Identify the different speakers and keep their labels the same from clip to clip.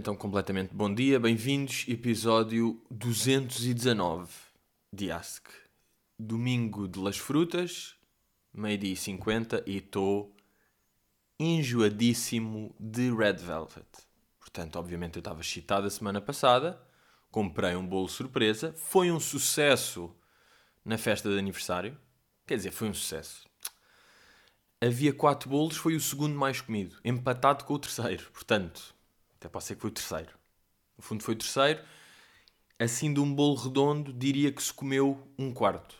Speaker 1: Então, completamente bom dia, bem-vindos, episódio 219 de Ask. Domingo de Las Frutas, meio-dia e 50 e estou enjoadíssimo de Red Velvet. Portanto, obviamente eu estava excitado a semana passada, comprei um bolo surpresa, foi um sucesso na festa de aniversário. Quer dizer, foi um sucesso. Havia quatro bolos, foi o segundo mais comido, empatado com o terceiro. Portanto, até pode ser que foi o terceiro. No fundo, foi o terceiro. Assim, de um bolo redondo, diria que se comeu um quarto.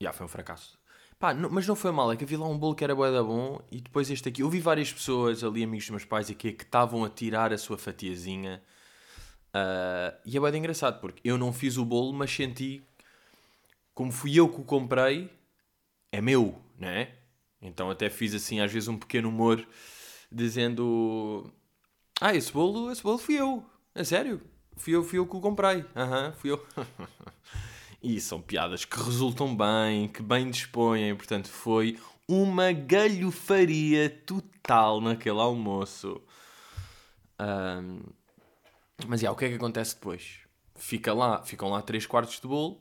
Speaker 1: Já foi um fracasso. Pá, não- mas não foi mal, é que havia lá um bolo que era bué da bom e depois este aqui. Eu vi várias pessoas ali, amigos dos meus pais aqui, que estavam a tirar a sua fatiazinha. Ah, e é de engraçado, porque eu não fiz o bolo, mas senti, como fui eu que o comprei, é meu, não é? Então até fiz assim, às vezes, um pequeno humor, dizendo... Ah, esse bolo, esse bolo fui eu. A sério? Fui eu, fui eu que o comprei. Aham, fui eu. E são piadas que resultam bem, que bem dispõem. Portanto, foi uma galhofaria total naquele almoço. Ahm, mas, já, o que é que acontece depois? Fica lá, ficam lá 3 quartos de bolo.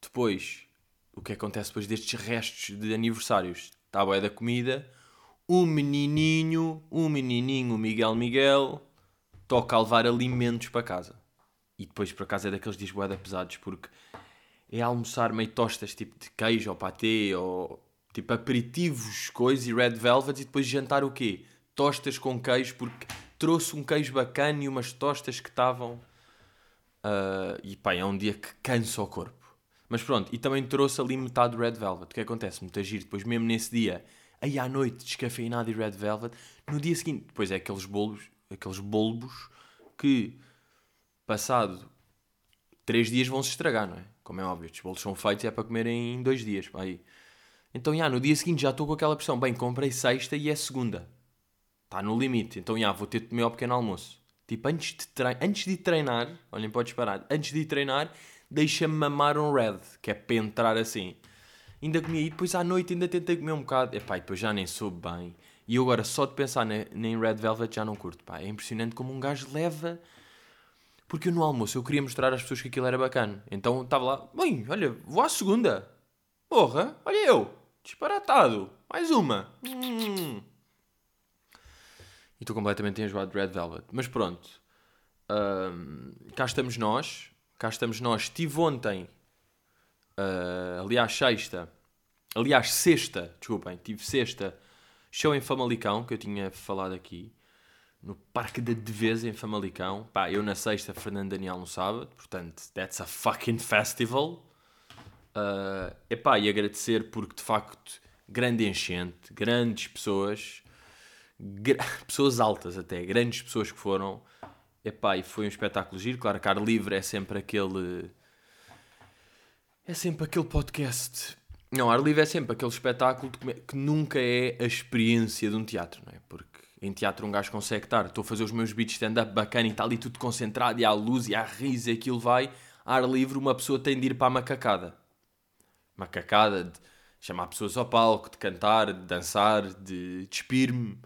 Speaker 1: Depois, o que acontece depois destes restos de aniversários? Está a boia da comida. O menininho, o menininho, Miguel Miguel, toca a levar alimentos para casa. E depois, por acaso, é daqueles dias boeda pesados, porque é almoçar meio tostas, tipo de queijo ou patê, ou tipo aperitivos, coisas e red velvet, e depois jantar o quê? Tostas com queijo, porque trouxe um queijo bacana e umas tostas que estavam... ah, e pá, é um dia que cansa o corpo. Mas pronto, e também trouxe ali metade red velvet. O que acontece? Muito agir depois mesmo nesse dia, aí à noite, descafeinado e red velvet, no dia seguinte, depois é aqueles bolos, aqueles bolbos que passado três dias vão se estragar, não é? Como é óbvio, estes bolos são feitos é para comerem em dois dias. Aí. Então, já, no dia seguinte já estou com aquela pressão. Bem, comprei sexta e é segunda. Está no limite. Então, já, vou ter de comer ao pequeno almoço. Tipo, antes de, antes de treinar, olhem, podes parar. Antes de treinar, deixa-me mamar um red, que é para entrar assim. Ainda comi e depois à noite ainda tentei comer um bocado. Epá, e depois já nem soube bem. E eu agora, só de pensar na, em red velvet, já não curto. Pá, é impressionante como um gajo leva... Porque eu no almoço eu queria mostrar às pessoas que aquilo era bacana. Então estava lá, bem, olha, vou à segunda. Porra, olha eu, disparatado. Mais uma. Hum. E estou completamente enjoado de Red Velvet. Mas pronto, Ahm, cá estamos nós. Cá estamos nós. Estive ontem, ah, aliás, sexta. Aliás, sexta, desculpem, tive sexta. Show em Famalicão, que eu tinha falado aqui no Parque da Devesa em Famalicão. Pá, eu na sexta, Fernando Daniel no sábado, portanto, that's a fucking festival. Uh, epá, e agradecer porque de facto, grande enchente, grandes pessoas, pessoas altas até, grandes pessoas que foram. Epá, e foi um espetáculo giro. Claro que ar livre é sempre aquele. É sempre aquele podcast. Não, ar livre é sempre aquele espetáculo que nunca é a experiência de um teatro, não é? Porque em teatro um gajo consegue estar, estou a fazer os meus beats stand-up bacana e está ali tudo concentrado e há luz e há riso e aquilo vai. Ar livre, uma pessoa tem de ir para a macacada. Macacada de chamar pessoas ao palco, de cantar, de dançar, de despir-me.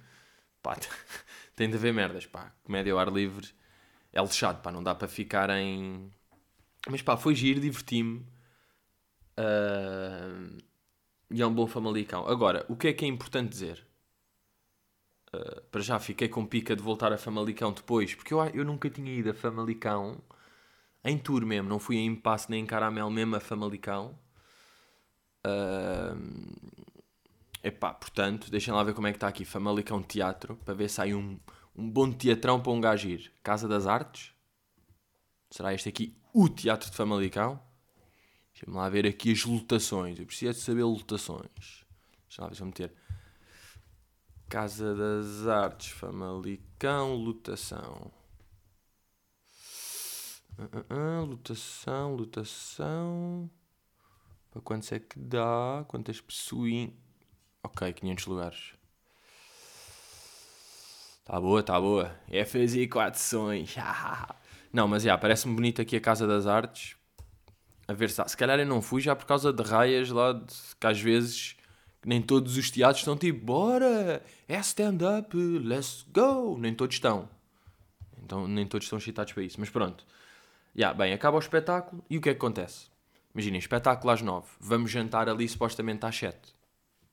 Speaker 1: Pá, tem de haver merdas, pá. Comédia ao ar livre é lixado, pá. Não dá para ficar em... Mas pá, foi giro, diverti-me. Ah, e é um bom Famalicão. Agora, o que é que é importante dizer? Ah, para já fiquei com pica de voltar a Famalicão depois, porque eu, eu nunca tinha ido a Famalicão em tour mesmo, não fui em impasse nem em caramelo mesmo a Famalicão. Ah, epá, portanto, deixem lá ver como é que está aqui Famalicão Teatro, para ver se há um, um bom teatrão para um gajo ir. Casa das Artes. Será este aqui o Teatro de Famalicão? Deixa-me lá ver aqui as lotações. Eu preciso de saber lotações. Deixa se eu meter. Casa das Artes, Famalicão, lotação. Ah, ah, ah, lotação, lotação. Para quantos é que dá? Quantas pessoas? Ok, 500 lugares. Tá boa, tá boa. É fazer quatro sons. Não, mas já, parece-me bonito aqui a Casa das Artes. A ver se Se calhar eu não fui já por causa de raias lá, de, que às vezes Nem todos os teatros estão tipo, bora, é stand-up, let's go. Nem todos estão. Então, nem todos estão excitados para isso. Mas pronto. Yeah, bem, acaba o espetáculo e o que é que acontece? Imaginem, espetáculo às 9. Vamos jantar ali supostamente às 7.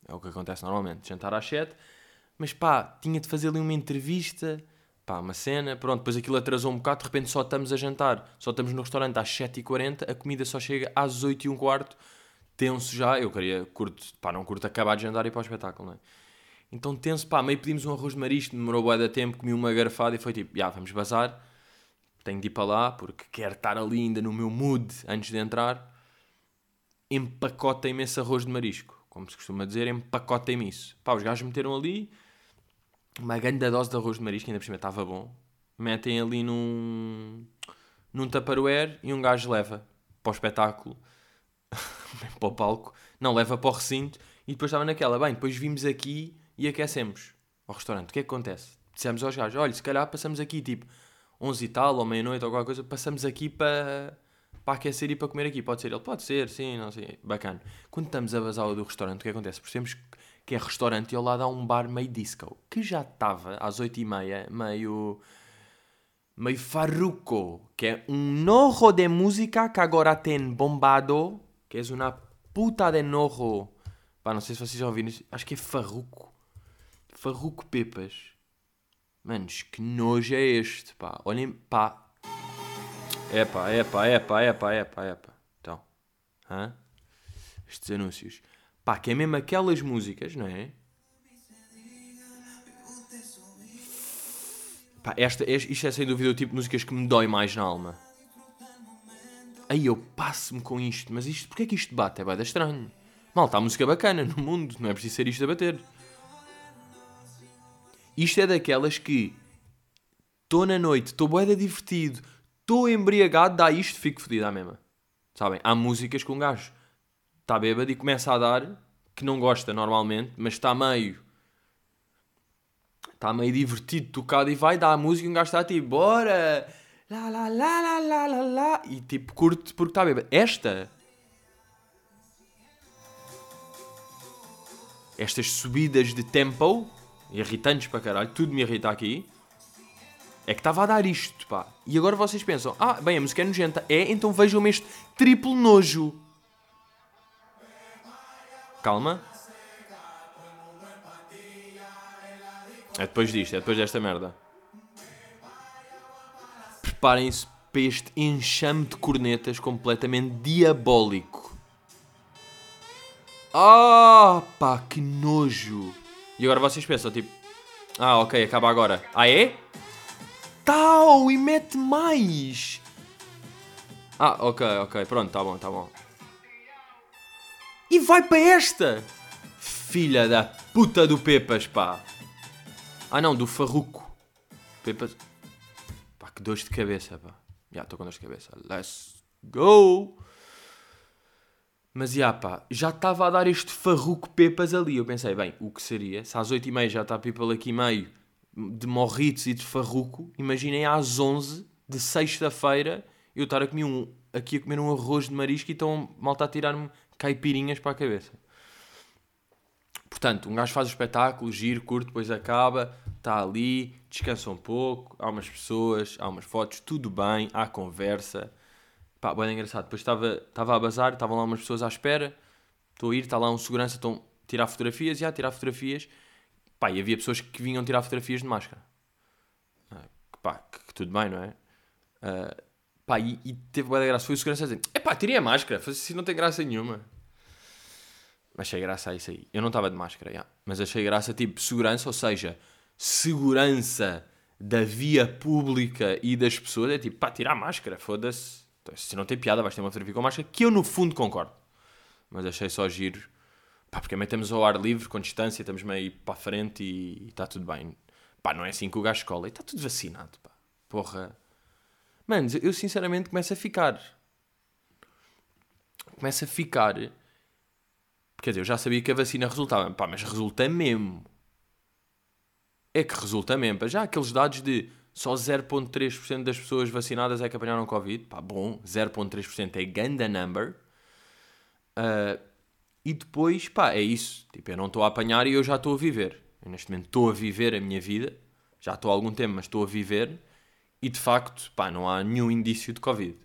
Speaker 1: É o que acontece normalmente. Jantar às 7. Mas pá, tinha de fazer ali uma entrevista. Pá, uma cena. Pronto, depois aquilo atrasou um bocado. De repente só estamos a jantar. Só estamos no restaurante às 7h40. A comida só chega às 8 h 15 Tenso já. Eu queria, curto, pá, não curto acabar de jantar e ir para o espetáculo, não é? Então tenso, pá, meio pedimos um arroz de marisco. Demorou bué de tempo. Comi uma garfada e foi tipo, já, vamos bazar. Tenho de ir para lá porque quero estar ali ainda no meu mood antes de entrar empacota imenso arroz de marisco. Como se costuma dizer, empacota-me isso. Pá, os gajos meteram ali uma grande dose de arroz de marisco, ainda por cima estava bom. Metem ali num, num tupperware e um gajo leva para o espetáculo, para o palco. Não, leva para o recinto e depois estava naquela. Bem, depois vimos aqui e aquecemos ao restaurante. O que é que acontece? Dissemos aos gajos, olha, se calhar passamos aqui tipo 11 e tal, ou meia-noite ou qualquer coisa, passamos aqui para para aquecer e para comer aqui. Pode ser ele? Pode ser, sim, não sei. Bacana. Quando estamos a vazar do restaurante, o que acontece? Percebemos que é restaurante e ao lado há um bar meio disco, que já estava às 8h30, meio. meio farruco, que é um nojo de música que agora tem bombado, que é uma puta de nojo. Pá, não sei se vocês já ouviram isso. Acho que é farruco. Farruco Pepas. Manos, que nojo é este, pá. Olhem, pá, Epá, epá, epá, epá, epá, epá. Então, hã? Estes anúncios. Pá, que é mesmo aquelas músicas, não é? Pá, esta, isto é sem dúvida o tipo de músicas que me dói mais na alma. Aí eu passo-me com isto, mas isto, porquê é que isto bate? É bem estranho. Mal, está música bacana no mundo, não é preciso ser isto a bater. Isto é daquelas que estou na noite, estou boeda divertido, estou embriagado, dá isto, fico fodido à mesma. Sabem? Há músicas que um gajo está bêbado e começa a dar, que não gosta normalmente, mas está meio. Está meio divertido, tocado e vai dar a música e um gajo está tipo, bora! Lá, lá, lá, lá, lá, lá, lá. E tipo, curte porque está bêbado. Esta. Estas subidas de tempo, irritantes para caralho, tudo me irrita aqui é que estava a dar isto, pá. E agora vocês pensam, ah, bem, a música é nojenta. É, então vejam-me este triplo nojo. Calma. É depois disto, é depois desta merda. Preparem-se para este enxame de cornetas completamente diabólico. Ah, pá, que nojo. E agora vocês pensam, tipo, ah, ok, acaba agora. Ah, é? tal e mete mais. Ah, ok, ok, pronto, tá bom, tá bom. E vai para esta! Filha da puta do Pepas, pá! Ah não, do Farruco. Pepas. Pá, que dor de cabeça, pá. Já estou com dor de cabeça. Let's go! Mas já pá, já estava a dar este farruco pepas ali. Eu pensei, bem, o que seria? Se às 8h30 já está people aqui meio de morritos e de farruco, imaginem às 11 de sexta-feira eu estar a comer um, aqui a comer um arroz de marisco e estão malta a tirar-me caipirinhas para a cabeça. Portanto, um gajo faz o espetáculo, giro, curto, depois acaba, está ali, descansa um pouco, há umas pessoas, há umas fotos, tudo bem, há conversa. Pá, bem engraçado. Depois estava, estava a bazar, estavam lá umas pessoas à espera, estou a ir, está lá um segurança, estão a tirar fotografias, e a tirar fotografias, Pá, e havia pessoas que vinham tirar fotografias de máscara. Ah, pá, que, que, tudo bem, não é? Uh, pá, e, e teve boa graça. Foi o segurança a dizer: é pá, tirei a máscara. Assim não tem graça nenhuma. Achei graça a isso aí. Eu não estava de máscara, já. mas achei graça tipo segurança, ou seja, segurança da via pública e das pessoas. É tipo, pá, tirar a máscara, foda-se. Então, se não tem piada, vais ter uma fotografia com máscara, que eu no fundo concordo. Mas achei só giro Pá, porque também estamos ao ar livre, com distância, estamos meio para a frente e está tudo bem. Pá, não é assim que o gajo escola. E está tudo vacinado, pá. Porra. Mano, eu sinceramente começo a ficar. Começo a ficar. Quer dizer, eu já sabia que a vacina resultava. Pá, mas resulta mesmo. É que resulta mesmo. Já aqueles dados de só 0.3% das pessoas vacinadas é que apanharam Covid. Pá, bom, 0.3% é ganda number. Uh, E depois, pá, é isso. Tipo, eu não estou a apanhar e eu já estou a viver. Eu neste momento estou a viver a minha vida. Já estou há algum tempo, mas estou a viver. E de facto, pá, não há nenhum indício de Covid.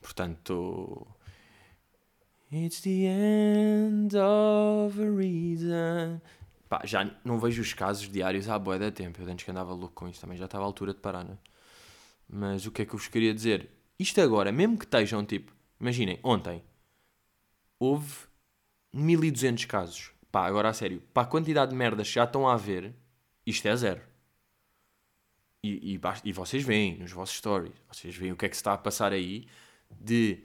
Speaker 1: Portanto, It's the end of a reason. Pá, já não vejo os casos diários há boa da tempo. Eu antes que andava louco com isso também, já estava à altura de parar, né? Mas o que é que eu vos queria dizer? Isto agora, mesmo que estejam tipo, imaginem, ontem houve 1200 casos. Pá, agora a sério, para a quantidade de merdas que já estão a haver, isto é zero. E, e, e vocês veem nos vossos stories, vocês veem o que é que se está a passar aí de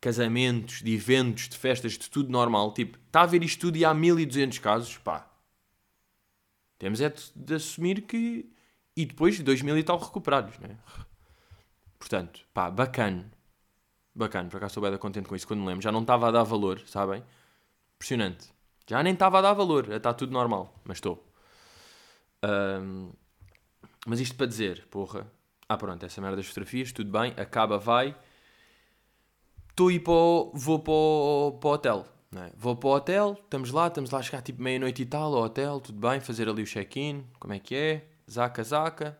Speaker 1: casamentos, de eventos, de festas, de tudo normal. Tipo, está a ver isto tudo e há 1200 casos, pá. Temos é de, de assumir que. E depois 2000 e tal recuperados, né? Portanto, pá, bacana. Bacana, por acaso estou bem contente com isso quando me lembro. Já não estava a dar valor, sabem? Impressionante. Já nem estava a dar valor, está tudo normal, mas estou. Um, mas isto para dizer, porra. Ah, pronto, essa merda das fotografias, tudo bem, acaba, vai estou ir para o, vou para o, hotel. É? Vou para o hotel, estamos lá, estamos lá a chegar tipo meia-noite e tal ao hotel, tudo bem, fazer ali o check-in, como é que é, zaca, zaca,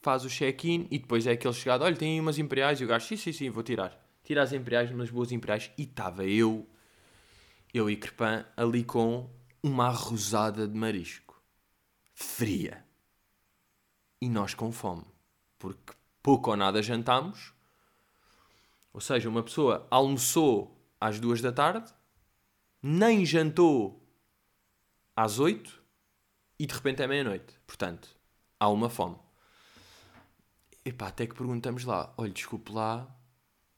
Speaker 1: faz o check-in e depois é aquele chegado, olha, tem umas imperiais e o gajo, sim, sim, sim, vou tirar. Tira as imperiais, umas boas imperiais e estava eu, eu e Crepan ali com uma arrosada de marisco, fria. E nós com fome, porque pouco ou nada jantámos ou seja, uma pessoa almoçou às duas da tarde, nem jantou às oito e de repente é meia-noite. Portanto, há uma fome. Epá, até que perguntamos lá, olha, desculpe lá,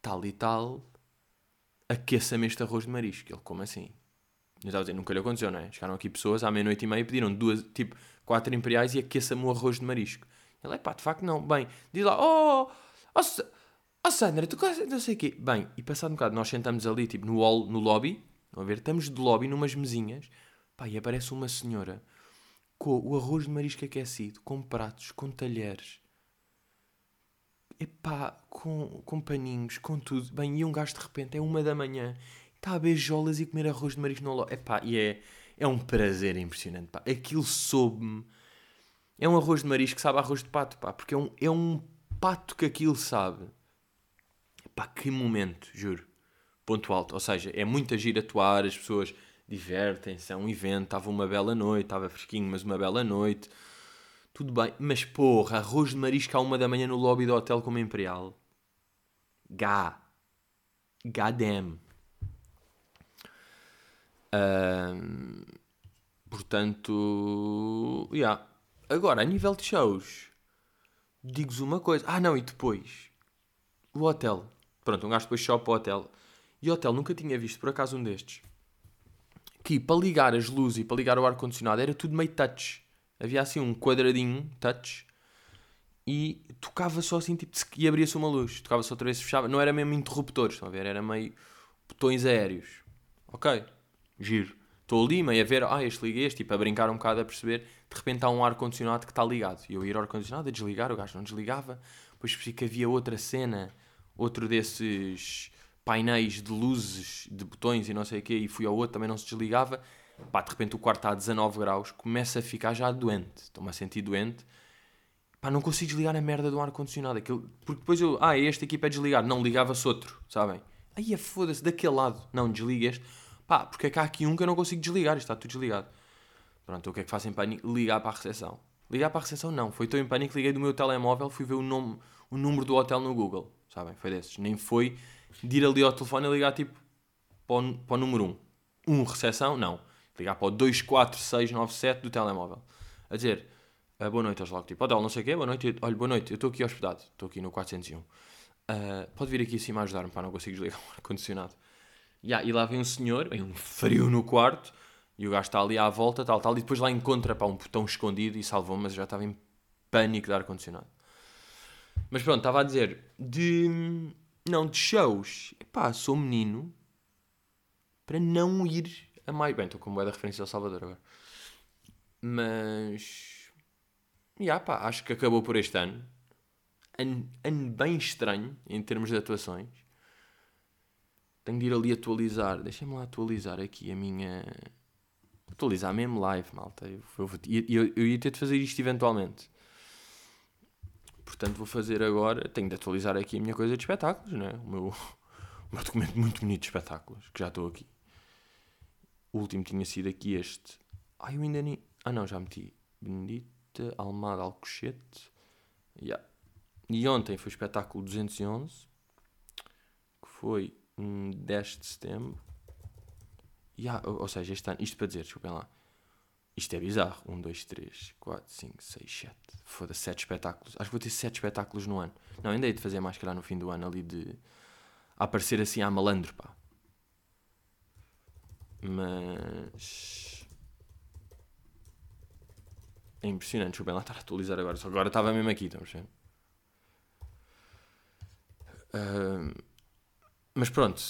Speaker 1: tal e tal, aqueça-me este arroz de marisco. Ele, como assim? Eu estava a dizer, nunca lhe aconteceu, não é? Chegaram aqui pessoas à meia-noite e meia e pediram duas, tipo, quatro imperiais e aqueça-me o arroz de marisco. Ele, pá, de facto não. Bem, diz lá, oh, oh Oh Sandra, tu não sei o quê. Bem, e passado um bocado, nós sentamos ali, tipo, no hall, no lobby. A ver? Estamos de lobby, numas mesinhas. Pá, e aparece uma senhora com o arroz de marisco aquecido, com pratos, com talheres. Epá, com, com paninhos, com tudo. Bem, e um gajo de repente, é uma da manhã, está a beijolas e comer arroz de marisco no lobby. Epá, e é, é um prazer impressionante, pá. Aquilo soube-me. É um arroz de marisco que sabe arroz de pato, pá. Porque é um, é um pato que aquilo sabe. Pá, que momento, juro. Ponto alto. Ou seja, é muita gira atuar, as pessoas divertem-se, é um evento, estava uma bela noite, estava fresquinho, mas uma bela noite. Tudo bem, mas porra, arroz de marisco à uma da manhã no lobby do hotel como Imperial. Gá. Goddamn. Portanto, yeah. Agora, a nível de shows, digo-vos uma coisa. Ah, não, e depois? O hotel. Pronto, um gajo depois para o hotel. E hotel nunca tinha visto, por acaso, um destes. Que para ligar as luzes e para ligar o ar-condicionado era tudo meio touch. Havia assim um quadradinho touch e tocava só assim, tipo, e abria-se uma luz. Tocava só outra vez, fechava. Não era mesmo interruptores, estão a ver? Era meio botões aéreos. Ok, giro. Estou ali meio a ver, ah, este liga este, tipo, a brincar um bocado, a perceber. De repente há um ar-condicionado que está ligado. E eu ir ao ar-condicionado a desligar, o gajo não desligava. Depois percebi que havia outra cena outro desses painéis de luzes, de botões e não sei o quê, e fui ao outro, também não se desligava. Pá, de repente o quarto está a 19 graus, começa a ficar já doente. Estou-me a sentir doente. Pá, não consigo desligar a merda do ar-condicionado. Porque depois eu, ah, este aqui para desligar. Não, ligava-se outro, sabem? Aí é foda-se, daquele lado. Não, desliga este. Pá, porque é que há aqui um que eu não consigo desligar, está tudo desligado. Pronto, o que é que faço em pânico? Ligar para a recepção. Ligar para a recepção não, foi tão em pânico, liguei do meu telemóvel, fui ver o, nome, o número do hotel no Google sabem? Foi desses. Nem foi de ir ali ao telefone e ligar tipo para o, para o número 1. 1 um, recepção? Não. Ligar para o 24697 do telemóvel. A dizer, ah, boa noite, eles logo tipo, hotel não sei o quê, boa noite, olha, boa noite, eu estou aqui hospedado, estou aqui no 401. Uh, ah, pode vir aqui acima ajudar-me, para não consigo desligar o ar-condicionado. Yeah, e lá vem um senhor, vem um frio no quarto, e o gajo está ali à volta, tal, tal, e depois lá encontra para um botão escondido e salvou-me, mas já estava em pânico de ar-condicionado. Mas pronto, estava a dizer de. Não, de shows. Epá, sou menino para não ir a mais. Bem, estou com uma da referência ao Salvador agora. Mas. Yeah, pá, acho que acabou por este ano. Ano, ano bem estranho em termos de atuações. Tenho de ir ali atualizar. Deixem-me lá atualizar aqui a minha. Atualizar mesmo live, malta. Eu, eu, eu, eu ia ter de fazer isto eventualmente. Portanto, vou fazer agora. Tenho de atualizar aqui a minha coisa de espetáculos, né? O meu, o meu documento muito bonito de espetáculos, que já estou aqui. O último tinha sido aqui este. Ai, eu ainda nem. Ah, não, já meti. Benedita Almada Alcochete. Yeah. E ontem foi o espetáculo 211, que foi 10 de setembro. Yeah, ou, ou seja, este ano, isto para dizer, desculpem lá. Isto é bizarro. 1, 2, 3, 4, 5, 6, 7. Foda-se, 7 espetáculos. Acho que vou ter 7 espetáculos no ano. Não, ainda hei de fazer mais, calhar, no fim do ano, ali de. A aparecer assim a malandro, pá. Mas. É impressionante, bem lá estar a atualizar agora. Só agora estava mesmo aqui, estamos vendo? Uh, mas pronto.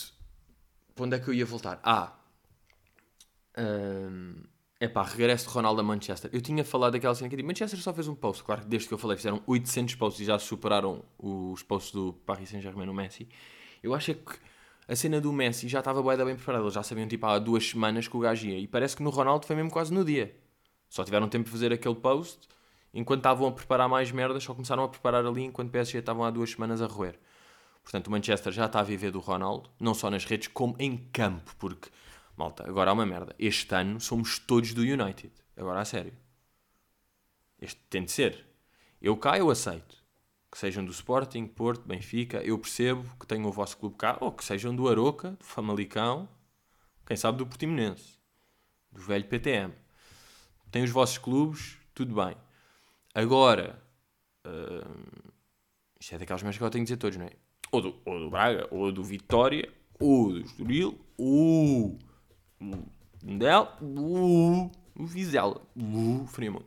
Speaker 1: Para onde é que eu ia voltar? Ah. Uh, Epá, regresso de Ronaldo a Manchester. Eu tinha falado daquela cena que tipo, Manchester só fez um post. Claro que desde que eu falei fizeram 800 posts e já superaram os posts do Paris Saint-Germain no Messi. Eu acho que a cena do Messi já estava bem, bem preparada. Eles já sabiam tipo há duas semanas que o gajo ia. E parece que no Ronaldo foi mesmo quase no dia. Só tiveram tempo de fazer aquele post. Enquanto estavam a preparar mais merdas, só começaram a preparar ali enquanto o PSG estavam há duas semanas a roer. Portanto, o Manchester já está a viver do Ronaldo, não só nas redes, como em campo, porque Malta, agora há uma merda. Este ano somos todos do United. Agora a sério. Este tem de ser. Eu cá eu aceito. Que sejam do Sporting, Porto, Benfica. Eu percebo que tenham o vosso clube cá. Ou que sejam do Aroca, do Famalicão. Quem sabe do Portimonense. Do velho PTM. Tem os vossos clubes, tudo bem. Agora, uh, isto é daquelas merdas que eu tenho de dizer todos, não é? Ou do, ou do Braga, ou do Vitória, ou do Estoril, ou Del, uh, o Vizela, uh, Fremont.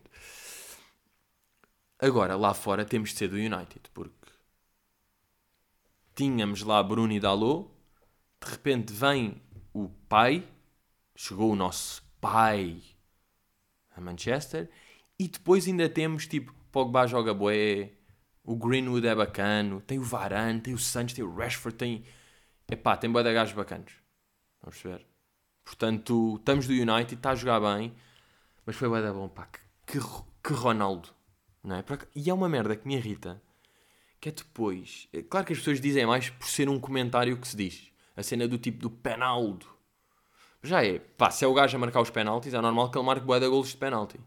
Speaker 1: Agora, lá fora temos de ser do United, porque tínhamos lá Bruno e Dalot, de repente vem o pai, chegou o nosso pai a Manchester, e depois ainda temos tipo Pogba joga boé, o Greenwood é bacano, tem o Varane, tem o Santos, tem o Rashford, tem. Epá, tem boé de gajos bacanos. Vamos ver. Portanto, estamos do United, está a jogar bem, mas foi da bom, pá. Que, que Ronaldo, não é? E é uma merda que me irrita, que é depois. É claro que as pessoas dizem mais por ser um comentário que se diz. A cena do tipo do penaldo. Já é, pá, se é o gajo a marcar os penaltis, é normal que ele marque boa de golos de penalti.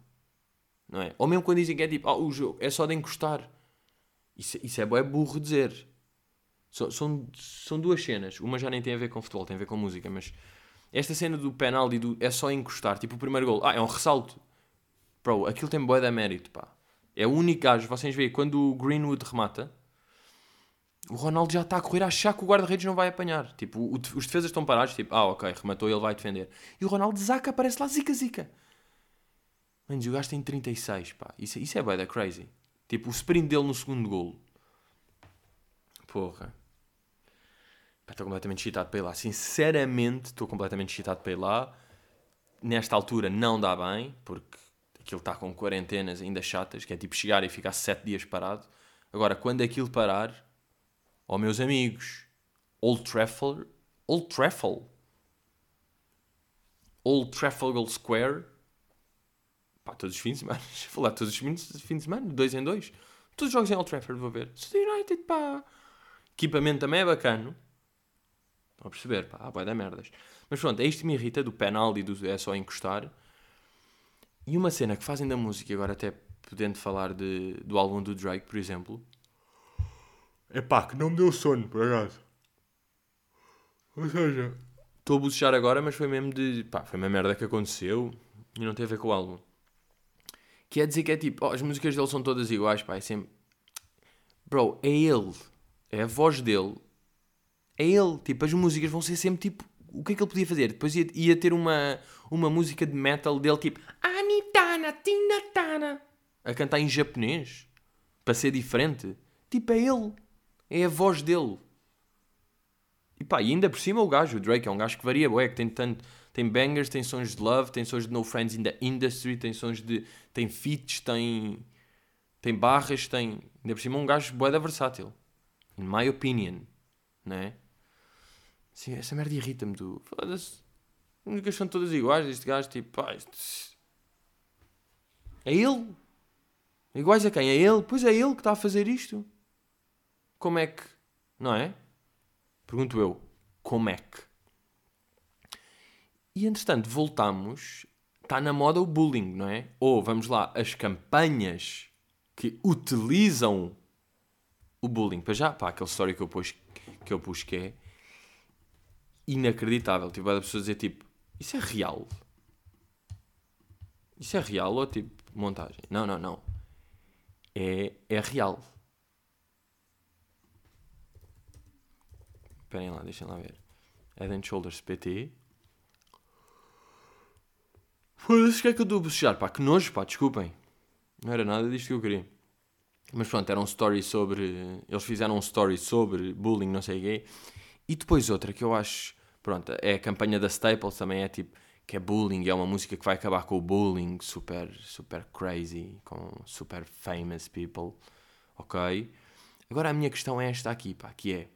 Speaker 1: Não é? Ou mesmo quando dizem que é tipo, ah, o jogo é só de encostar. Isso, isso é bué burro dizer. São, são, duas cenas. Uma já nem tem a ver com futebol, tem a ver com música, mas esta cena do penalti do, é só encostar, tipo o primeiro gol. Ah, é um ressalto. Bro, aquilo tem boa da mérito, pá. É o único gajo, vocês veem, quando o Greenwood remata, o Ronaldo já está a correr a achar que o guarda-redes não vai apanhar. Tipo, o, os defesas estão parados, tipo, ah, ok, rematou ele vai defender. E o Ronaldo zaca, aparece lá, zica, zica. Mas o gajo tem 36, pá. Isso, isso é bué da crazy. Tipo, o sprint dele no segundo gol. Porra. Estou completamente excitado para ir lá. Sinceramente, estou completamente excitado para ir lá. Nesta altura não dá bem, porque aquilo está com quarentenas ainda chatas, que é tipo chegar e ficar sete dias parado. Agora, quando aquilo parar, ó oh, meus amigos, Old Trafford, Old Trafford, Old Trafalgar Square, pá, todos os fins de semana, falar todos os fins, de semana, dois em dois, todos os jogos em Old Trafford vou ver. United, pá. Equipamento também é bacana. Estão a perceber? Pá, há da merdas. Mas pronto, é isto que me irrita do penal e do é só encostar. E uma cena que fazem da música, agora até podendo falar de, do álbum do Drake, por exemplo. É pá, que não me deu sono, por acaso. Ou seja, estou a bucejar agora, mas foi mesmo de. pá, foi uma merda que aconteceu e não tem a ver com o álbum. Que é dizer que é tipo, oh, as músicas dele são todas iguais, pá, é sempre. Bro, é ele. É a voz dele é ele. Tipo, as músicas vão ser sempre tipo. O que é que ele podia fazer? Depois ia, ia ter uma, uma música de metal dele tipo. Anitana, Tinatana. A cantar em japonês. Para ser diferente. Tipo, é ele. É a voz dele. E pá, e ainda por cima o gajo, o Drake, é um gajo que varia, ué, que tem tanto. Tem bangers, tem sons de love, tem sons de No Friends in the Industry, tem sons de. tem feats, tem. tem barras, tem. Ainda por cima um gajo bué da versátil. In my opinion. Né? Sim, essa merda irrita-me, tu. Foda-se. As únicas são todas iguais. Este gajo, tipo, pá, isto... É ele? Iguais a quem? É ele? Pois é ele que está a fazer isto. Como é que. Não é? Pergunto eu. Como é que? E entretanto, voltamos. Está na moda o bullying, não é? Ou, vamos lá, as campanhas que utilizam o bullying. Para já, pá, aquele story que eu pus que, eu pus que é inacreditável. Tipo, a pessoa dizer tipo, isso é real? Isso é real ou tipo montagem? Não, não, não. É, é real. Esperem lá, deixem lá ver. Head and Shoulders PT. Foda-se, o que é que eu estou a bocejar? Pá, que nojo, pá, desculpem. Não era nada disto que eu queria. Mas pronto, era um story sobre. Eles fizeram um story sobre bullying, não sei o quê. E depois outra que eu acho Pronto, é a campanha da Staples também é tipo que é bullying, é uma música que vai acabar com o bullying, super, super crazy, com super famous people, ok? Agora a minha questão é esta aqui, pá, que é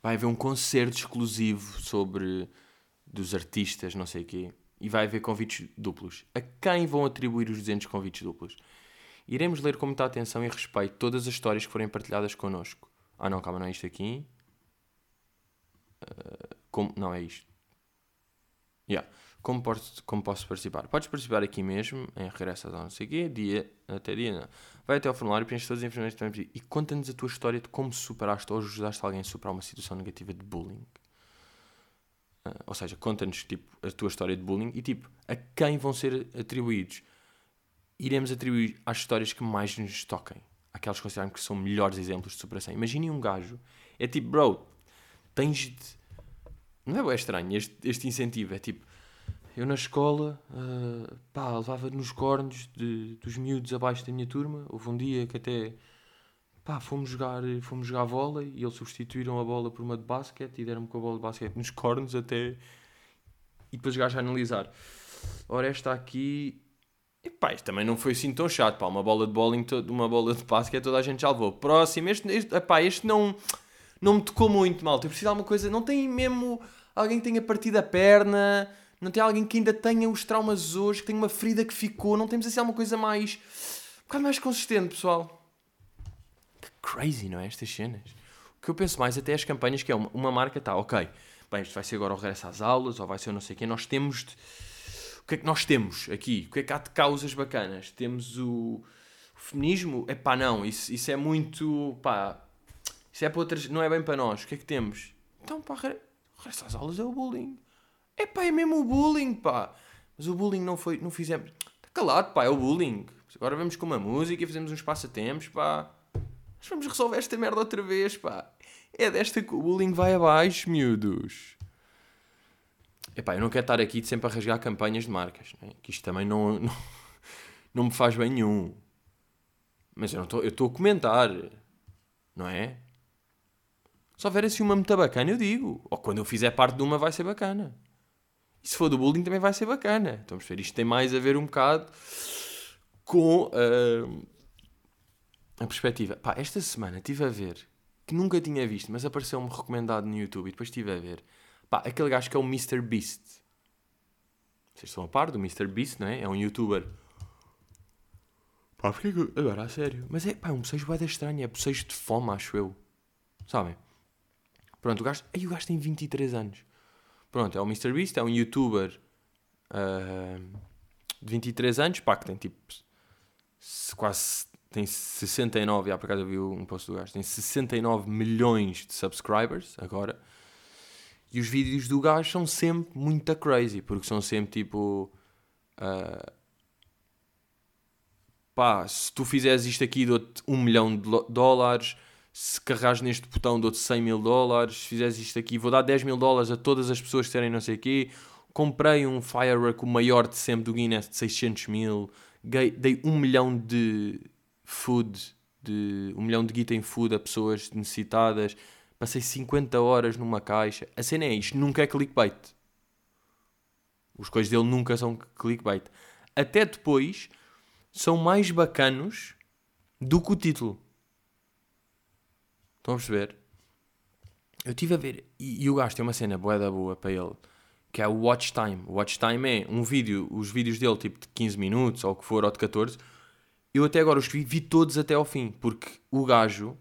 Speaker 1: vai haver um concerto exclusivo sobre dos artistas, não sei o quê, e vai haver convites duplos. A quem vão atribuir os 200 convites duplos? Iremos ler com muita atenção e respeito todas as histórias que forem partilhadas connosco. Ah não, calma, não é isto aqui. Uh, como, não, é isto. Yeah. Como, posso, como posso participar? Podes participar aqui mesmo, em regresso a não sei quê, dia até dia. Não. Vai até ao formulário, preenche todas as informações que e conta-nos a tua história de como superaste ou ajudaste alguém a superar uma situação negativa de bullying. Uh, ou seja, conta-nos tipo, a tua história de bullying e tipo, a quem vão ser atribuídos. Iremos atribuir às histórias que mais nos toquem. Aquelas que consideramos que são melhores exemplos de superação. Imaginem um gajo, é tipo, bro, tens de. Não é, é estranho este, este incentivo. É tipo, eu na escola, uh, pá, levava nos cornos de, dos miúdos abaixo da minha turma. Houve um dia que até, pá, fomos jogar, fomos jogar vôlei e eles substituíram a bola por uma de basquete e deram-me com a bola de basquete nos cornos até. E depois os gajos a analisar. Ora, esta aqui. E pá, isto também não foi assim tão chato, pá. Uma bola de bowling, uma bola de basquete, toda a gente já levou. Próximo, este, este, epá, este não não me tocou muito, mal. Eu preciso de alguma coisa. Não tem mesmo alguém que tenha partido a perna, não tem alguém que ainda tenha os traumas hoje, que tenha uma ferida que ficou. Não temos assim alguma coisa mais. um bocado mais consistente, pessoal. Crazy, não é? Estas cenas. O que eu penso mais até as campanhas que é uma, uma marca, tá, ok. Bem, isto vai ser agora o regresso às aulas, ou vai ser não sei o quê. Nós temos. De... O que é que nós temos aqui? O que é que há de causas bacanas? Temos o, o feminismo? É pá, não. Isso, isso é muito. pá se é para outras, não é bem para nós. O que é que temos? Então, pá, o das aulas é o bullying. É pá, é mesmo o bullying, pá. Mas o bullying não foi, não fizemos. Está calado, pá, é o bullying. Agora vamos com uma música e fazemos uns passatempos, pá. Mas vamos resolver esta merda outra vez, pá. É desta que o bullying vai abaixo, miúdos. Epá, eu não quero estar aqui sempre a rasgar campanhas de marcas, né? que isto também não, não, não me faz bem nenhum. Mas eu estou a comentar, não é? Se houver assim uma muito bacana, eu digo. Ou quando eu fizer parte de uma, vai ser bacana. E se for do bullying, também vai ser bacana. Então, vamos ver. Isto tem mais a ver um bocado com uh, a perspectiva. Pá, esta semana estive a ver, que nunca tinha visto, mas apareceu-me recomendado no YouTube e depois estive a ver. Pá, aquele gajo que é o Mr. Beast. Vocês estão a par do Mr. Beast, não é? É um youtuber. Pá, porque que... Agora, a sério. Mas é, pá, é um bocejo bem estranho. É bocejo de fome, acho eu. Sabem? Pronto, o gajo, aí o gajo tem 23 anos. Pronto, é o MrBeast, é um youtuber uh, de 23 anos, pá, que tem tipo quase tem 69, já por acaso eu vi um post do gajo, tem 69 milhões de subscribers agora. E os vídeos do gajo são sempre muito crazy, porque são sempre tipo. Uh, pá, se tu fizeres isto aqui, dou-te um milhão de dólares se carregares neste botão dou-te 100 mil dólares, se fizeres isto aqui, vou dar 10 mil dólares a todas as pessoas que terem não sei o quê, comprei um firework, o maior de sempre do Guinness, de 600 mil, dei 1 milhão de food, de 1 milhão de guita em food a pessoas necessitadas, passei 50 horas numa caixa, a cena é isto, nunca é clickbait. Os coisas dele nunca são clickbait. Até depois, são mais bacanos do que o título. Estão a perceber? Eu estive a ver, e, e o gajo tem uma cena boa da boa para ele, que é o watch time. O watch time é um vídeo, os vídeos dele tipo de 15 minutos, ou o que for, ou de 14. Eu até agora os vi, vi todos até ao fim, porque o gajo,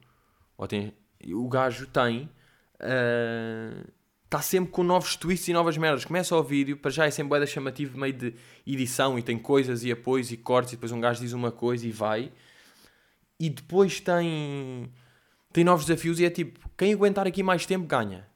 Speaker 1: tem, o gajo tem, está sempre com novos twists e novas merdas. Começa o vídeo, para já é sempre boeda chamativo, meio de edição, e tem coisas e apoios e cortes, e depois um gajo diz uma coisa e vai. E depois tem tem novos desafios e é tipo, quem aguentar aqui mais tempo ganha.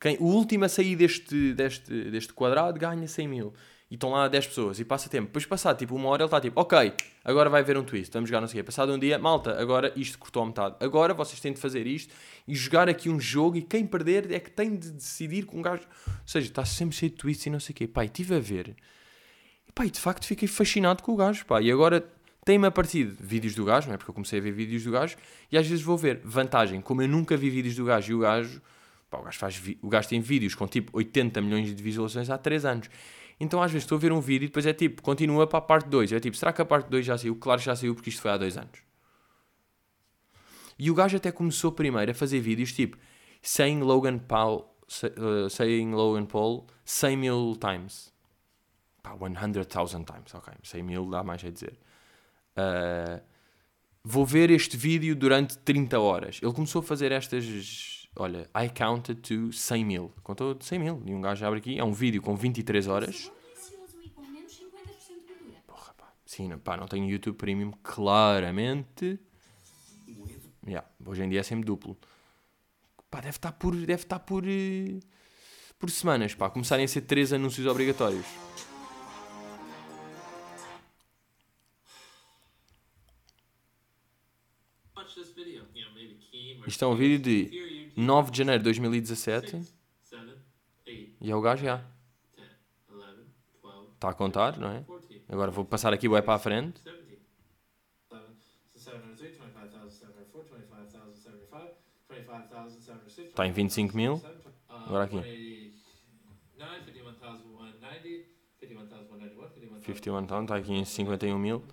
Speaker 1: Quem, o último a sair deste, deste, deste quadrado ganha 100 mil. E estão lá 10 pessoas e passa tempo. Depois passar tipo uma hora ele está tipo, ok, agora vai haver um twist, vamos jogar não sei o quê. Passado um dia, malta, agora isto cortou a metade. Agora vocês têm de fazer isto e jogar aqui um jogo e quem perder é que tem de decidir com um gajo. Ou seja, está sempre cheio de twists e não sei o quê. E estive a ver. E de facto fiquei fascinado com o gajo, pá. E agora tem-me aparecido vídeos do gajo, não é? Porque eu comecei a ver vídeos do gajo e às vezes vou ver. Vantagem, como eu nunca vi vídeos do gajo e o gajo, pá, o gajo, faz, o gajo tem vídeos com tipo 80 milhões de visualizações há 3 anos. Então às vezes estou a ver um vídeo e depois é tipo, continua para a parte 2. É tipo, será que a parte 2 já saiu? Claro que já saiu porque isto foi há 2 anos. E o gajo até começou primeiro a fazer vídeos tipo, saying Logan Paul, saying Logan Paul 100 mil times. Pá, 100,000 times, ok. 100 mil dá mais a dizer. Uh, vou ver este vídeo durante 30 horas. Ele começou a fazer estas. Olha, I counted to 100 mil. Contou de 100 mil. E um gajo abre aqui. É um vídeo com 23 horas. Porra, pá. Sim, não, pá, não tenho YouTube Premium. Claramente. Yeah, hoje em dia é sempre duplo. Pá, deve estar por. Deve estar por. Eh, por semanas, pá. Começarem a ser 3 anúncios obrigatórios. Isto é um vídeo de 9 de janeiro de 2017. E é o gajo já. Está a contar, não é? Agora vou passar aqui o é para a frente. Está em 25 mil. Agora aqui. 51 está aqui em 51 mil.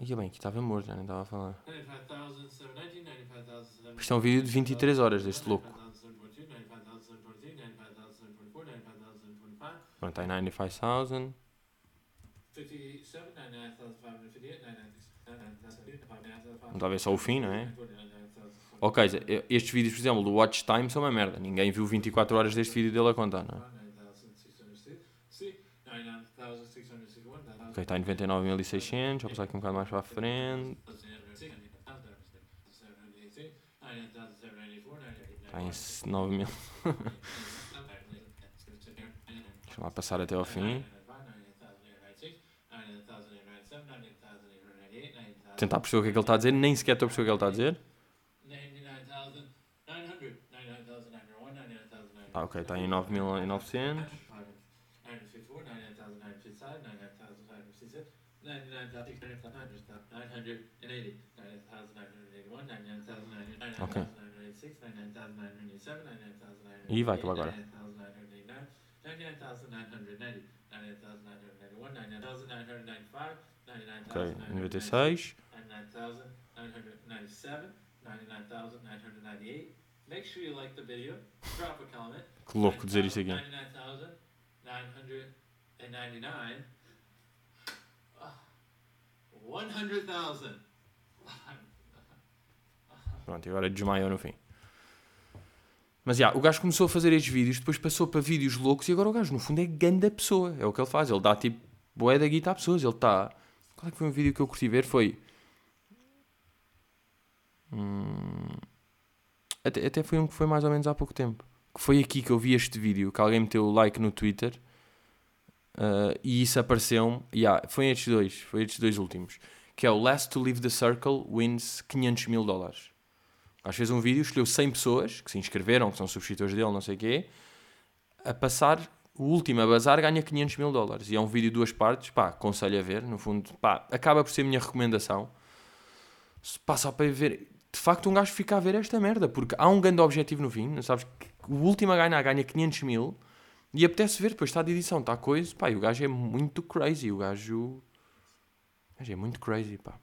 Speaker 1: Ia bem, aqui estava morto, já nem estava a falar. Isto é um vídeo de 23 horas deste louco. Pronto, está em 95,000. Não está a ver só o fim, não é? Ok, estes vídeos, por exemplo, do Watch Time são uma merda. Ninguém viu 24 horas deste vídeo dele a contar, não é? Ok, está em 99.600. Vou passar aqui um bocado mais para a frente. Está em 9.000. Deixa lá passar até ao fim. Tentar perceber o que é que ele está a dizer. Nem sequer estou a perceber o que ele está a dizer. Ah, ok, está em 9.900. Ok. 99,986, 99,987, E vai acabar agora. 99,990, 99,990, 99,991, 99,995, Ok, 96. 99,997, 99,998. Make sure you like the video, drop a comment. Que louco dizer isto aqui. 99,999. 100,000. Pronto, agora desmaiou no fim. Mas já, o gajo começou a fazer estes vídeos, depois passou para vídeos loucos e agora o gajo, no fundo, é ganda pessoa. É o que ele faz. Ele dá tipo boé da guita a pessoas. Ele está. Qual é que foi um vídeo que eu curti ver? Foi. Hum... Até, até foi um que foi mais ou menos há pouco tempo. Que foi aqui que eu vi este vídeo, que alguém meteu like no Twitter Uh, e isso apareceu-me. Yeah, foi estes dois, foi estes dois últimos. Que é o Last to Leave the Circle wins 500 mil dólares. Às vezes um vídeo, escolheu 100 pessoas que se inscreveram, que são subscritores dele, não sei o quê, a passar. O último a bazar ganha 500 mil dólares. E é um vídeo de duas partes, pá, aconselho a ver. No fundo, pá, acaba por ser a minha recomendação. Só para ver. De facto, um gajo fica a ver esta merda, porque há um grande objetivo no fim, sabes? O último a ganhar ganha 500 mil e apetece ver, depois está de edição, está coisa. Pá, e o gajo é muito crazy. O gajo. O gajo é muito crazy, pá.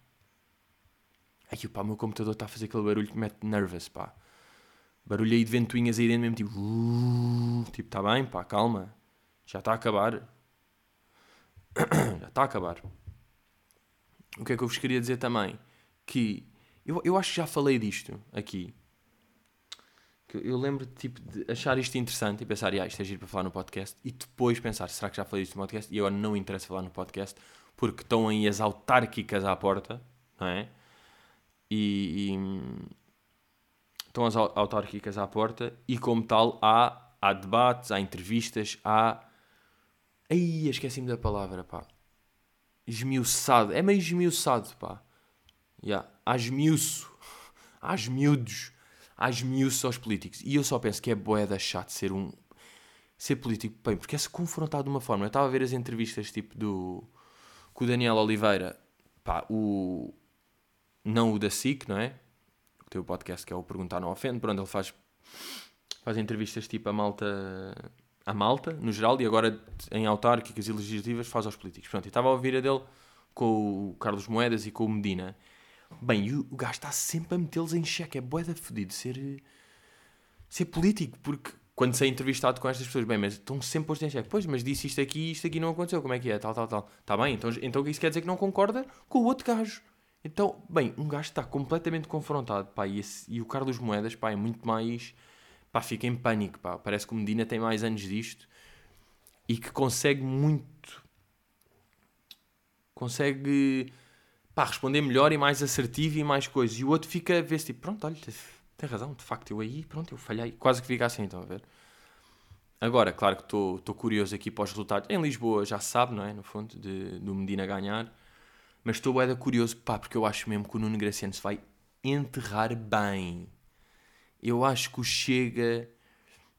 Speaker 1: Ai, pá, o meu computador está a fazer aquele barulho que me mete nervous, pá. Barulho aí de ventoinhas aí dentro mesmo, tipo... Tipo, está bem, pá, calma. Já está a acabar. Já está a acabar. O que é que eu vos queria dizer também? Que... Eu, eu acho que já falei disto aqui. Que eu lembro tipo, de achar isto interessante e pensar, ah, isto é giro para falar no podcast. E depois pensar, será que já falei isto no podcast? E agora não interessa falar no podcast porque estão aí as autárquicas à porta, não é? E, e estão as autárquicas à porta e como tal há, há debates, há entrevistas, há... Aí, esqueci-me da palavra, pá. Esmiuçado. É meio esmiuçado, pá. Yeah. Há esmiudos. Há esmiuço aos políticos. E eu só penso que é boeda chato ser um... Ser político, bem, porque é-se confrontado de uma forma. Eu estava a ver as entrevistas, tipo, do... Com o Daniel Oliveira. Pá, o... Não o da SIC, não é? o podcast que é o Perguntar Não Ofende, por onde ele faz, faz entrevistas tipo a malta, a malta, no geral, e agora em autárquicas e legislativas faz aos políticos. Pronto, e estava a ouvir a dele com o Carlos Moedas e com o Medina. Bem, o, o gajo está sempre a metê-los em xeque. É boeda fodido ser, ser político, porque quando se é entrevistado com estas pessoas, bem, mas estão sempre postos em xeque. Pois, mas disse isto aqui isto aqui não aconteceu. Como é que é? Tal, tal, tal. Está bem, então, então isso quer dizer que não concorda com o outro gajo. Então, bem, um gajo está completamente confrontado, pá, e, esse, e o Carlos Moedas, pá, é muito mais, pá, fica em pânico, pá, parece que o Medina tem mais anos disto e que consegue muito, consegue, pá, responder melhor e mais assertivo e mais coisas, e o outro fica a ver-se, tipo, pronto, olha, tem razão, de facto, eu aí, pronto, eu falhei, quase que fica assim, estão a ver? Agora, claro que estou curioso aqui para os resultados. Em Lisboa já se sabe, não é? No fundo, de, do Medina ganhar. Mas estou ainda curioso, pá, porque eu acho mesmo que o Nuno Graciano se vai enterrar bem. Eu acho que o Chega.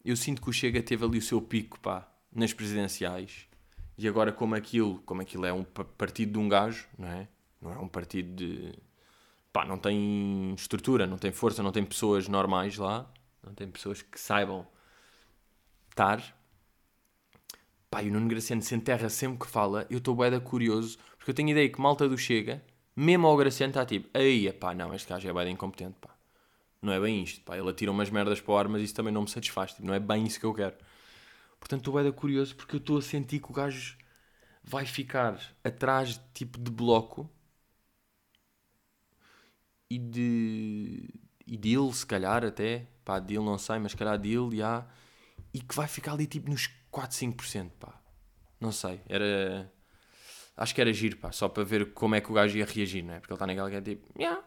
Speaker 1: Eu sinto que o Chega teve ali o seu pico, pá, nas presidenciais. E agora, como aquilo, como aquilo é um partido de um gajo, não é? Não é um partido de. pá, não tem estrutura, não tem força, não tem pessoas normais lá, não tem pessoas que saibam estar. Pá, e o Nuno Graciano se enterra sempre que fala. Eu estou bué curioso porque eu tenho ideia que malta do Chega, mesmo ao Graciano, está tipo, aí, pá, não, este gajo é bem incompetente, pá. Não é bem isto, pá. Ele atira umas merdas para o ar, mas isso também não me satisfaz. Tipo, não é bem isso que eu quero. Portanto, estou bem curioso porque eu estou a sentir que o gajo vai ficar atrás, tipo, de bloco e de. e dele, se calhar, até. Pá, dele não sei, mas se calhar dele, já. E que vai ficar ali, tipo, nos 4, 5%, pá. Não sei. Era acho que era giro, pá, só para ver como é que o gajo ia reagir, não é? Porque ele está naquela que é tipo, yeah,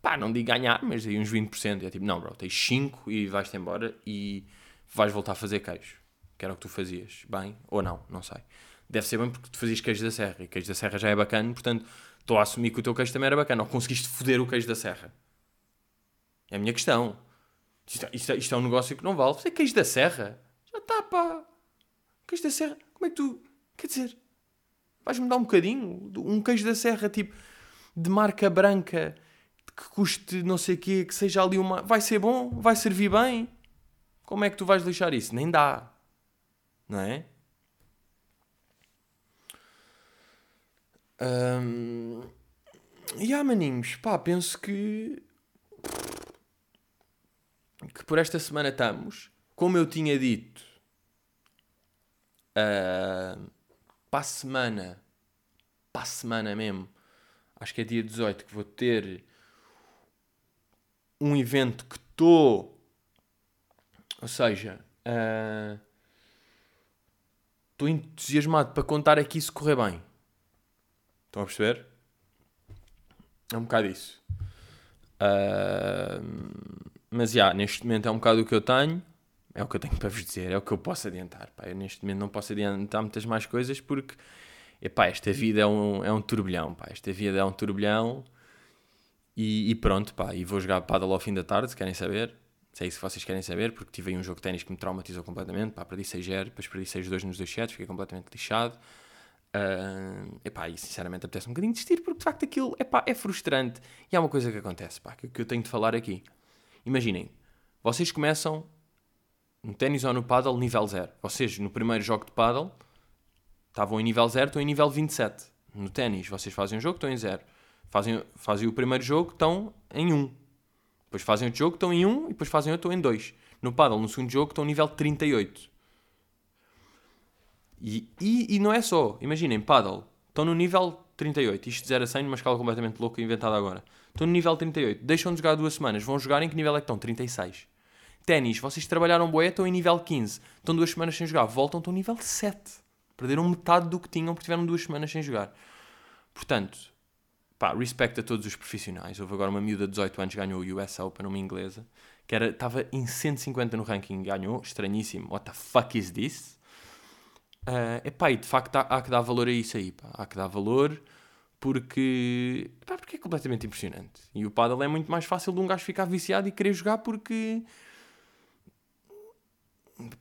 Speaker 1: pá, não digo ganhar, mas aí uns 20%. E é tipo, não, bro, tens 5 e vais-te embora e vais voltar a fazer queijo. Que era o que tu fazias, bem ou não, não sei. Deve ser bem porque tu fazias queijo da serra e queijo da serra já é bacana, portanto, estou a assumir que o teu queijo também era bacana. Ou conseguiste foder o queijo da serra? É a minha questão. Isto, isto, isto é um negócio que não vale. Você é queijo da serra? Já está, pá. Queijo da serra? Como é que tu. Quer dizer, Vais-me dar um bocadinho? Um queijo da serra, tipo, de marca branca, que custe não sei o quê, que seja ali uma... Vai ser bom? Vai servir bem? Como é que tu vais lixar isso? Nem dá. Não é? Um... E há maninhos, pá, penso que... Que por esta semana estamos, como eu tinha dito... Uh para a semana, para a semana mesmo, acho que é dia 18, que vou ter um evento que estou. Ou seja, estou uh, entusiasmado para contar aqui se correr bem. Estão a perceber? É um bocado isso. Uh, mas já, yeah, neste momento é um bocado o que eu tenho. É o que eu tenho para vos dizer, é o que eu posso adiantar. Pá, eu neste momento não posso adiantar muitas mais coisas porque epá, esta vida é um, é um turbilhão. Pá, esta vida é um turbilhão e, e pronto. Pá, e vou jogar paddle ao fim da tarde, se querem saber. Se é isso que vocês querem saber, porque tive aí um jogo de ténis que me traumatizou completamente. Pá, perdi 6-0, depois perdi 6-2 nos dois sets, fiquei completamente lixado. Uh, epá, e sinceramente apetece um bocadinho desistir porque de facto aquilo epá, é frustrante. E há uma coisa que acontece pá, que, que eu tenho de falar aqui. Imaginem, vocês começam no ténis ou no paddle, nível 0. Vocês, no primeiro jogo de paddle, estavam em nível 0, estão em nível 27. No ténis, vocês fazem um jogo, estão em 0. Fazem, fazem o primeiro jogo, estão em 1. Depois fazem outro jogo, estão em 1 e depois fazem outro, estão em 2. No paddle, no segundo jogo, estão nível 38. E, e, e não é só, imaginem, paddle, estão no nível 38. Isto de 0 a 100 numa escala completamente louca inventada agora. Estão no nível 38. Deixam de jogar duas semanas. Vão jogar em que nível é que estão? 36. Ténis, vocês trabalharam boé, estão em nível 15. Estão duas semanas sem jogar. Voltam, estão nível 7. Perderam metade do que tinham porque tiveram duas semanas sem jogar. Portanto, pá, respeito a todos os profissionais. Houve agora uma miúda de 18 anos que ganhou o US Open, uma inglesa, que era, estava em 150 no ranking, ganhou, estranhíssimo. What the fuck is this? Uh, epá, e de facto há, há, que dar valor a isso aí, pá. há que dar valor porque, epá, porque é completamente impressionante. E o paddle é muito mais fácil de um gajo ficar viciado e querer jogar porque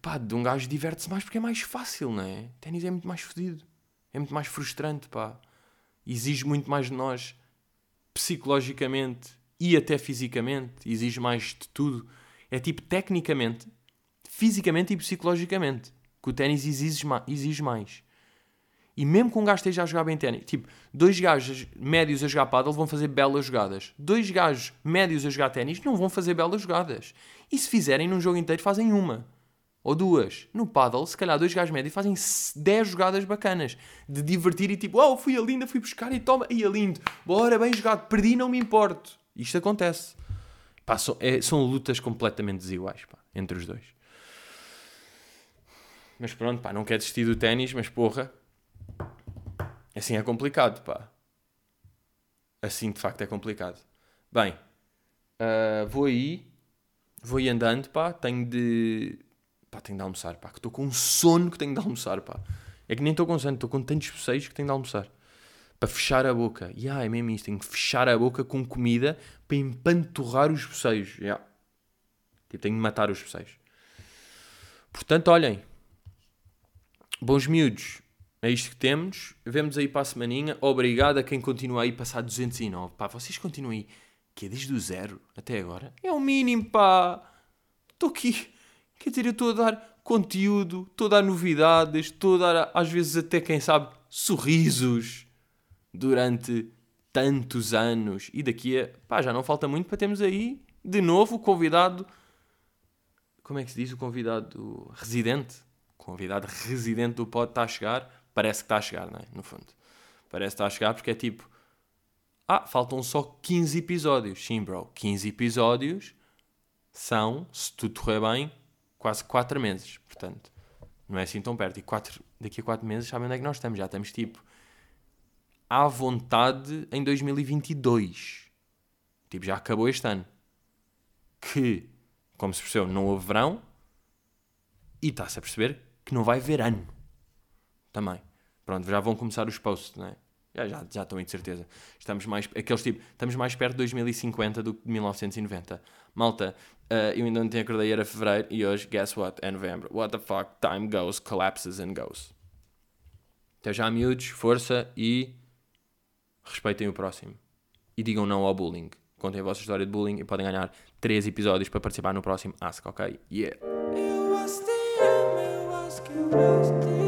Speaker 1: pá, de um gajo diverte-se mais porque é mais fácil, não é? Ténis é muito mais fodido, é muito mais frustrante, pá. Exige muito mais de nós psicologicamente e até fisicamente, exige mais de tudo. É tipo tecnicamente, fisicamente e psicologicamente que o ténis exige, exige mais. E mesmo que um gajo esteja a jogar bem ténis, tipo, dois gajos médios a jogar paddle vão fazer belas jogadas. Dois gajos médios a jogar ténis não vão fazer belas jogadas. E se fizerem num jogo inteiro, fazem uma. Ou duas. No paddle, se calhar dois gajos médios fazem 10 jogadas bacanas. De divertir e tipo, oh, fui a linda, fui buscar e toma, e a lindo. Bora, bem jogado, perdi, não me importo. Isto acontece. Pá, são, é, são lutas completamente desiguais, pá, entre os dois. Mas pronto, pá, não quer desistir do ténis, mas porra. Assim é complicado, pá. Assim de facto é complicado. Bem, uh, vou aí. Vou aí andando, pá. Tenho de. Pá, tenho de almoçar, pá. Que estou com um sono que tenho de almoçar, pá. É que nem estou com sono, estou com tantos bocejos que tenho de almoçar. Para fechar a boca. E yeah, é mesmo isto. Tenho que fechar a boca com comida para empanturrar os bocejos. Yeah. Tipo, tenho de matar os bocejos. Portanto, olhem Bons miúdos, é isto que temos. Vemos aí para a semaninha. Obrigado a quem continua aí passar 209. Pá, vocês continuam aí, que é desde o zero até agora. É o mínimo, pá. Estou aqui. Quer dizer, eu estou a dar conteúdo, estou a dar novidades, estou a dar, às vezes, até quem sabe, sorrisos durante tantos anos. E daqui a. pá, já não falta muito para termos aí, de novo, o convidado. Como é que se diz? O convidado residente? Convidado residente do pod está a chegar, parece que está a chegar, não é? No fundo. Parece que está a chegar porque é tipo. Ah, faltam só 15 episódios. Sim, bro. 15 episódios são, se tudo correr bem, quase 4 meses. Portanto, não é assim tão perto. E quatro, daqui a 4 meses, sabem onde é que nós estamos? Já estamos tipo. À vontade em 2022. Tipo, já acabou este ano. Que, como se percebeu, não houve verão. E está-se a perceber que não vai haver ano. Também. Pronto, já vão começar os posts, não é? Já, já, já estão aí de certeza. Estamos mais, aqueles tipo, estamos mais perto de 2050 do que de 1990. Malta, uh, eu ainda não tinha acordei, era fevereiro e hoje, guess what? É novembro. What the fuck? Time goes, collapses and goes. Até já, miúdos, força e respeitem o próximo. E digam não ao bullying. Contem a vossa história de bullying e podem ganhar 3 episódios para participar no próximo Ask, ok? Yeah! close